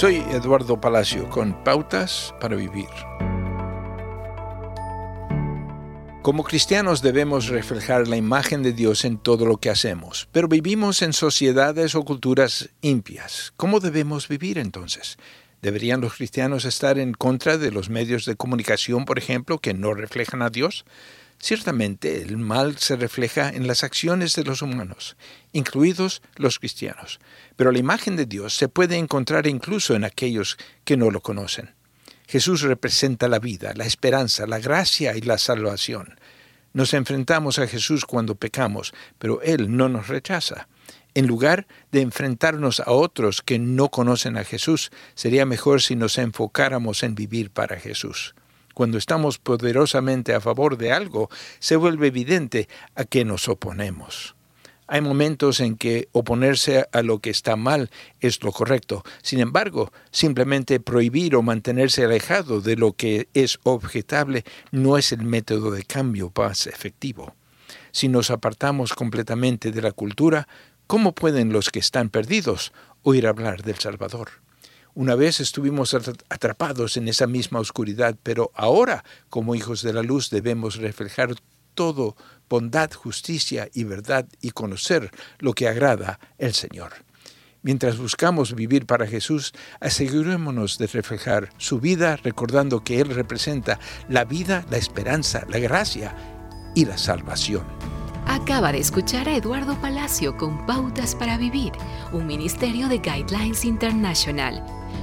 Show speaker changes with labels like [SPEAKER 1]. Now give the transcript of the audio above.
[SPEAKER 1] Soy Eduardo Palacio con Pautas para Vivir. Como cristianos debemos reflejar la imagen de Dios en todo lo que hacemos, pero vivimos en sociedades o culturas impias. ¿Cómo debemos vivir entonces? ¿Deberían los cristianos estar en contra de los medios de comunicación, por ejemplo, que no reflejan a Dios? Ciertamente el mal se refleja en las acciones de los humanos, incluidos los cristianos, pero la imagen de Dios se puede encontrar incluso en aquellos que no lo conocen. Jesús representa la vida, la esperanza, la gracia y la salvación. Nos enfrentamos a Jesús cuando pecamos, pero Él no nos rechaza. En lugar de enfrentarnos a otros que no conocen a Jesús, sería mejor si nos enfocáramos en vivir para Jesús. Cuando estamos poderosamente a favor de algo, se vuelve evidente a qué nos oponemos. Hay momentos en que oponerse a lo que está mal es lo correcto. Sin embargo, simplemente prohibir o mantenerse alejado de lo que es objetable no es el método de cambio más efectivo. Si nos apartamos completamente de la cultura, ¿cómo pueden los que están perdidos oír hablar del Salvador? Una vez estuvimos atrapados en esa misma oscuridad, pero ahora, como hijos de la luz, debemos reflejar todo bondad, justicia y verdad y conocer lo que agrada el Señor. Mientras buscamos vivir para Jesús, asegurémonos de reflejar su vida recordando que Él representa la vida, la esperanza, la gracia y la salvación.
[SPEAKER 2] Acaba de escuchar a Eduardo Palacio con Pautas para Vivir, un ministerio de Guidelines International.